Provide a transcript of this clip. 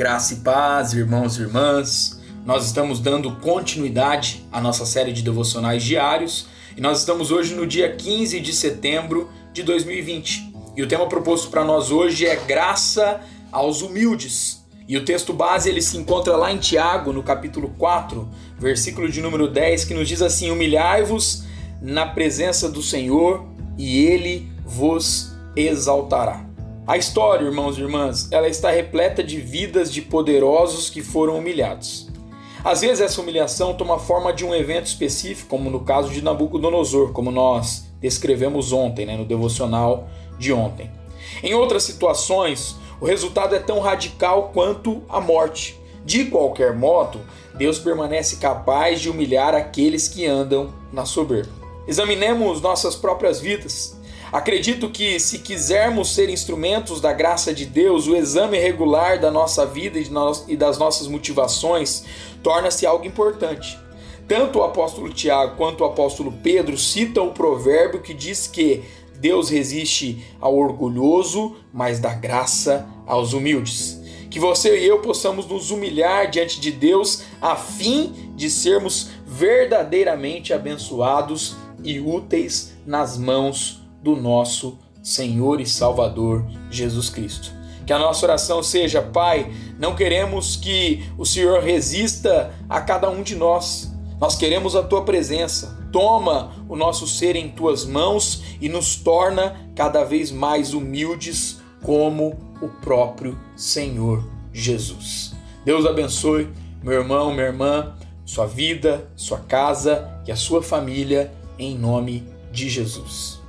Graça e paz, irmãos e irmãs. Nós estamos dando continuidade à nossa série de devocionais diários e nós estamos hoje no dia 15 de setembro de 2020. E o tema proposto para nós hoje é graça aos humildes. E o texto base ele se encontra lá em Tiago, no capítulo 4, versículo de número 10, que nos diz assim: Humilhai-vos na presença do Senhor e ele vos exaltará. A história, irmãos e irmãs, ela está repleta de vidas de poderosos que foram humilhados. Às vezes essa humilhação toma forma de um evento específico, como no caso de Nabucodonosor, como nós descrevemos ontem, né, no devocional de ontem. Em outras situações, o resultado é tão radical quanto a morte. De qualquer modo, Deus permanece capaz de humilhar aqueles que andam na soberba. Examinemos nossas próprias vidas. Acredito que, se quisermos ser instrumentos da graça de Deus, o exame regular da nossa vida e das nossas motivações torna-se algo importante. Tanto o apóstolo Tiago quanto o apóstolo Pedro citam o provérbio que diz que Deus resiste ao orgulhoso, mas dá graça aos humildes. Que você e eu possamos nos humilhar diante de Deus a fim de sermos verdadeiramente abençoados e úteis nas mãos do nosso Senhor e Salvador Jesus Cristo. Que a nossa oração seja, Pai, não queremos que o Senhor resista a cada um de nós. Nós queremos a tua presença. Toma o nosso ser em tuas mãos e nos torna cada vez mais humildes como o próprio Senhor Jesus. Deus abençoe meu irmão, minha irmã, sua vida, sua casa e a sua família em nome de Jesus.